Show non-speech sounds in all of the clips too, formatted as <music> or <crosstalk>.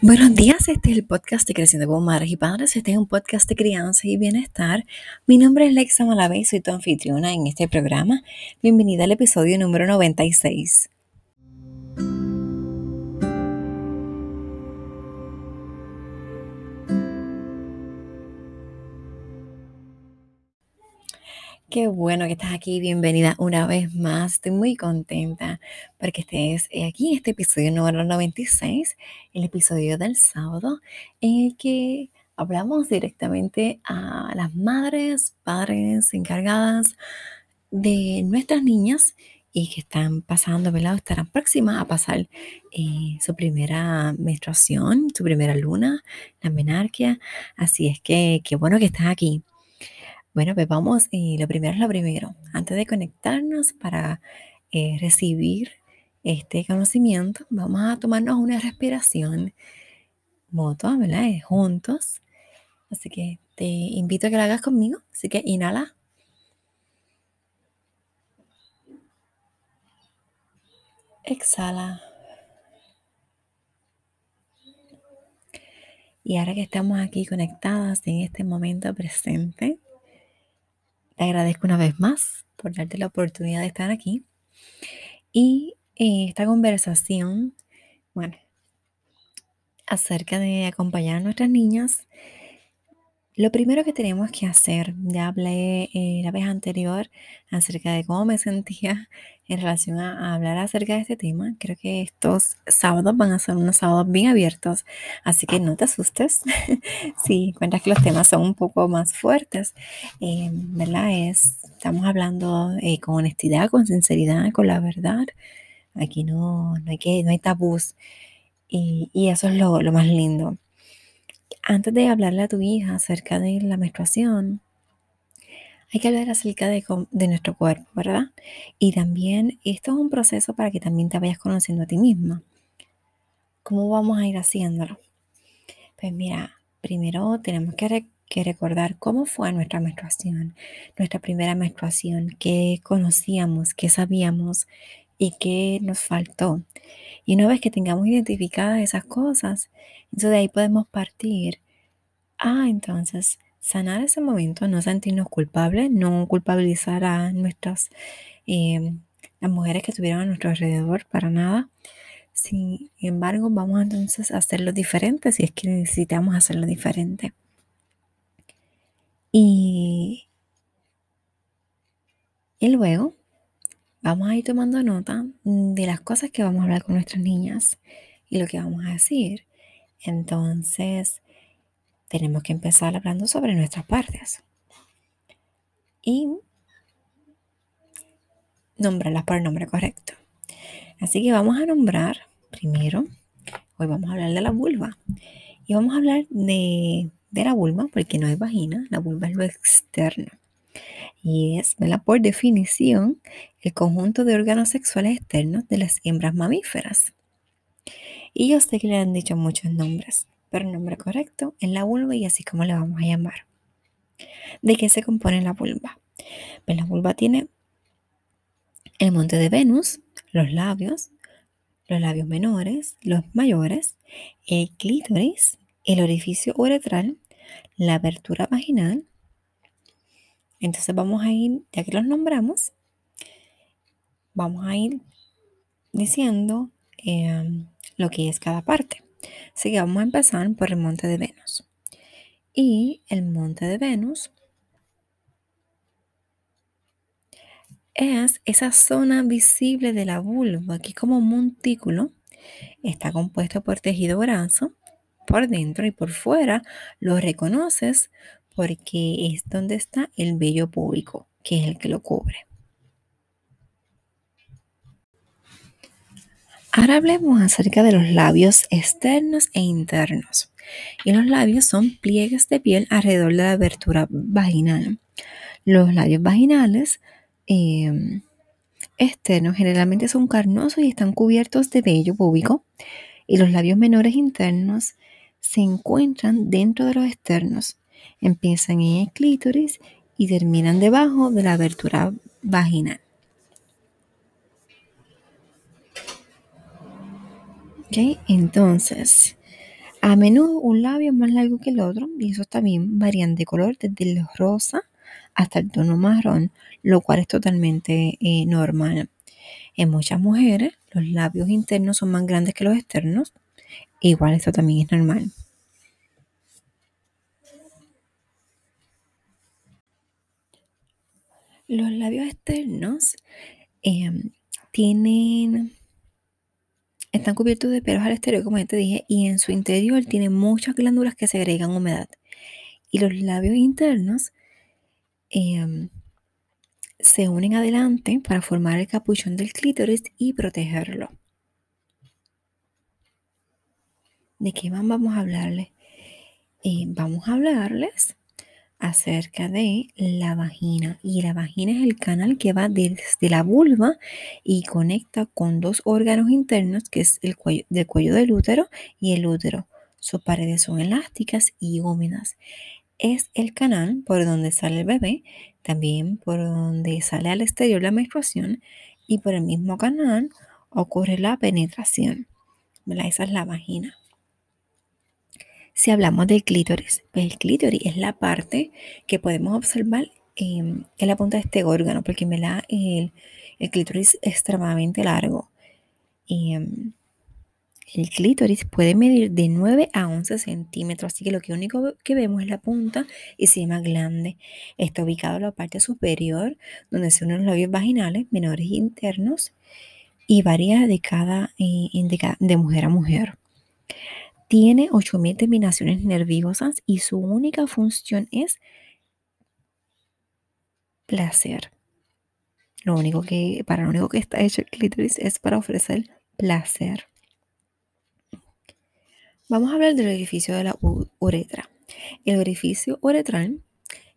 Buenos días, este es el podcast de Creciendo como Madres y Padres. Este es un podcast de crianza y bienestar. Mi nombre es Lexa Malavé y soy tu anfitriona en este programa. Bienvenida al episodio número 96. Qué bueno que estás aquí, bienvenida una vez más. Estoy muy contenta porque estés aquí en este episodio número 96, el episodio del sábado, en el que hablamos directamente a las madres, padres encargadas de nuestras niñas y que están pasando, ¿verdad? Estarán próximas a pasar eh, su primera menstruación, su primera luna, la menarquia. Así es que qué bueno que estás aquí. Bueno, pues vamos, y lo primero es lo primero. Antes de conectarnos para eh, recibir este conocimiento, vamos a tomarnos una respiración mutua, ¿verdad? Eh, juntos. Así que te invito a que la hagas conmigo. Así que inhala. Exhala. Y ahora que estamos aquí conectadas en este momento presente, te agradezco una vez más por darte la oportunidad de estar aquí. Y eh, esta conversación, bueno, acerca de acompañar a nuestras niñas, lo primero que tenemos que hacer, ya hablé eh, la vez anterior acerca de cómo me <laughs> sentía en relación a, hablar acerca de este tema. Creo que estos sábados van a ser unos sábados bien abiertos, así que no te asustes <laughs> si encuentras que los temas son un poco más fuertes, eh, ¿verdad? Es, estamos hablando eh, con honestidad, con sinceridad, con la verdad. Aquí no, no, hay, que, no hay tabús y, eso es lo más lindo. Antes de hablarle a tu hija acerca de la menstruación, hay que hablar acerca de, nuestro cuerpo, ¿verdad? Y también esto es un proceso para que también te vayas conociendo a ti misma. ¿Cómo vamos a ir haciéndolo? Pues mira, primero tenemos que, recordar cómo fue nuestra menstruación, nuestra primera menstruación, qué conocíamos, qué sabíamos y qué nos faltó. Y una vez que tengamos identificadas esas cosas, entonces de ahí podemos partir. Ah, entonces sanar ese momento, no sentirnos culpables, no culpabilizar a nuestras, las mujeres que estuvieron a nuestro alrededor para nada. Sin embargo, vamos entonces a hacerlo diferente si es que necesitamos hacerlo diferente. Y, y luego vamos a ir tomando nota de las cosas que vamos a hablar con nuestras niñas y lo que vamos a decir. Entonces, tenemos que empezar hablando sobre nuestras partes y nombrarlas por el nombre correcto. Así que vamos a nombrar primero, hoy vamos a hablar de la vulva y vamos a hablar de, la vulva porque no hay vagina, la vulva es lo externo y es, por definición, el conjunto de órganos sexuales externos de las hembras mamíferas. Y yo sé que le han dicho muchos nombres, pero el nombre correcto es la vulva y así como le vamos a llamar. ¿De qué se compone la vulva? Pues la vulva tiene el monte de Venus, los labios, los labios menores, los mayores, el clítoris, el orificio uretral, la abertura vaginal. Entonces vamos a ir, ya que los nombramos, vamos a ir diciendo eh, lo que es cada parte. Así que vamos a empezar por el monte de Venus. Y el monte de Venus es esa zona visible de la vulva, aquí como montículo. Está compuesto por tejido graso por dentro y por fuera. Lo reconoces porque es donde está el vello público, que es el que lo cubre. Ahora hablemos acerca de los labios externos e internos. Y los labios son pliegues de piel alrededor de la abertura vaginal. Los labios vaginales em, externos generalmente son carnosos y están cubiertos de vello púbico. Y los labios menores internos se encuentran dentro de los externos. Empiezan en el clítoris y terminan debajo de la abertura vaginal. Entonces, A menudo un labio es más largo que el otro y esos también varían de color desde el rosa hasta el tono marrón, lo cual es totalmente eh, normal. En muchas mujeres los labios internos son más grandes que los externos, igual esto también es normal. Los labios externos em, tienen, están cubiertos de pelos al exterior, como ya te dije, y en su interior tienen muchas glándulas que segregan humedad. Y los labios internos em, se unen adelante para formar el capuchón del clítoris y protegerlo. ¿De qué más vamos a hablarles? Eh, vamos a hablarles acerca de la vagina. Y la vagina es el canal que va desde la vulva y conecta con dos órganos internos, que es el cuello, del cuello del útero y el útero. Sus paredes son elásticas y húmedas. Es el canal por donde sale el bebé, también por donde sale al exterior la menstruación y por el mismo canal ocurre la penetración. Esa es la vagina. Si hablamos del clítoris, pues el clítoris es la parte que podemos observar en la punta de este órgano, porque me da el, clítoris es extremadamente largo. Y, em, el clítoris puede medir de 9 a 11 centímetros, así que lo que único que vemos es la punta y se llama glande. Está ubicado en la parte superior, donde se unen los labios vaginales, menores e internos, y varía de cada, eh, de mujer a mujer. Tiene 8.000 terminaciones nerviosas y su única función es placer. Lo único que, para lo único que está hecho el clítoris es para ofrecer placer. Vamos a hablar del orificio de la uretra. El orificio uretral,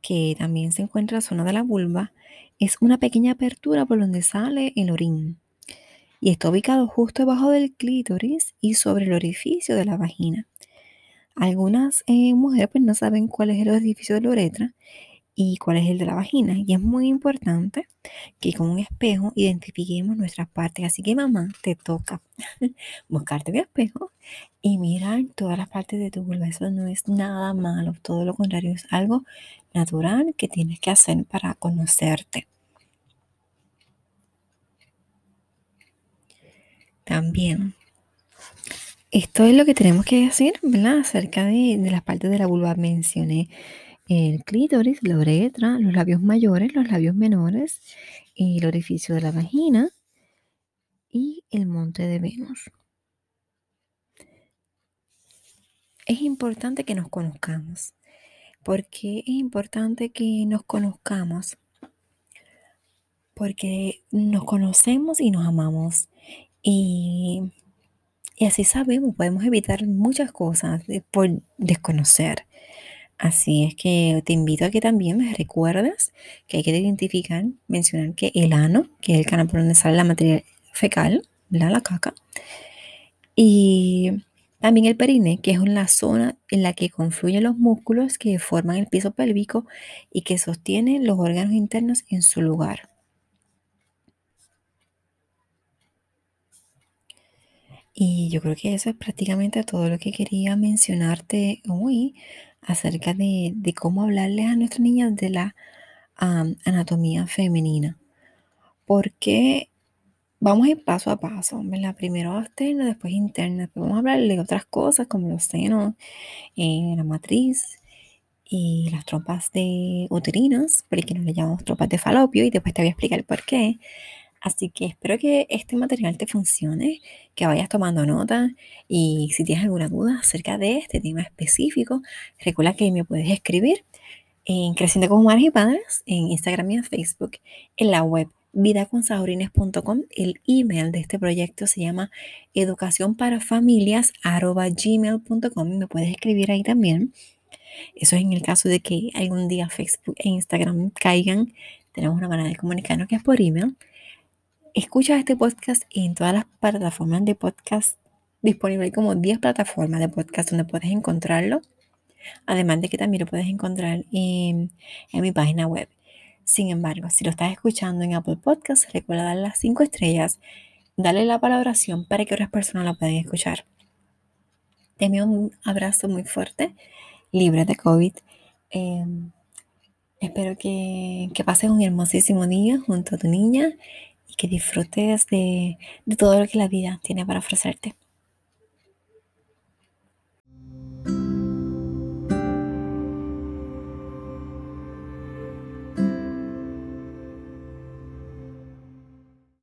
que también se encuentra en la zona de la vulva, es una pequeña apertura por donde sale el orín y está ubicado justo debajo del clítoris y sobre el orificio de la vagina. Algunas eh, mujeres pues no saben cuál es el orificio de la uretra y cuál es el de la vagina y es muy importante que con un espejo identifiquemos nuestras partes. Así que mamá, te toca <laughs> buscarte un espejo y mirar todas las partes de tu vulva. Eso no es nada malo, todo lo contrario, es algo natural que tienes que hacer para conocerte. También. Esto es lo que tenemos que decir, ¿verdad? Acerca de, las partes de la vulva. Mencioné el clítoris, la uretra, los labios mayores, los labios menores, el orificio de la vagina y el monte de Venus. Es importante que nos conozcamos. porque es importante que nos conozcamos? Porque nos conocemos y nos amamos. Y, así sabemos, podemos evitar muchas cosas por desconocer. Así es que te invito a que también me recuerdes que hay que identificar, mencionar que el ano, que es el canal por donde sale la materia fecal, la caca, y también el perine, que es la zona en la que confluyen los músculos que forman el piso pélvico y que sostienen los órganos internos en su lugar. Y yo creo que eso es prácticamente todo lo que quería mencionarte hoy acerca de, cómo hablarles a nuestras niñas de la anatomía femenina. Porque vamos a ir paso a paso, ¿verdad? Primero externo, después interno. Después vamos a hablarles de otras cosas como los senos, eh, la matriz y las tropas de uterinas, porque no le llamamos tropas de falopio y después te voy a explicar por qué. Así que espero que este material te funcione, que vayas tomando nota y si tienes alguna duda acerca de este tema específico, recuerda que me puedes escribir en Creciendo como Madres y Padres, en Instagram y en Facebook, en la web vidaconsaurines.com. El email de este proyecto se llama educacionparafamilias.gmail.com. Me puedes escribir ahí también. Eso es en el caso de que algún día Facebook e Instagram caigan. Tenemos una manera de comunicarnos que es por email. Escucha este podcast en todas las plataformas de podcast disponibles. Hay como 10 plataformas de podcast donde puedes encontrarlo. Además de que también lo puedes encontrar en, mi página web. Sin embargo, si lo estás escuchando en Apple Podcasts, recuerda dar las 5 estrellas, darle la valoración para que otras personas la puedan escuchar. Te envío un abrazo muy fuerte, libre de COVID. Em, espero que, que, pases un hermosísimo día junto a tu niña y que disfrutes de, de todo lo que la vida tiene para ofrecerte.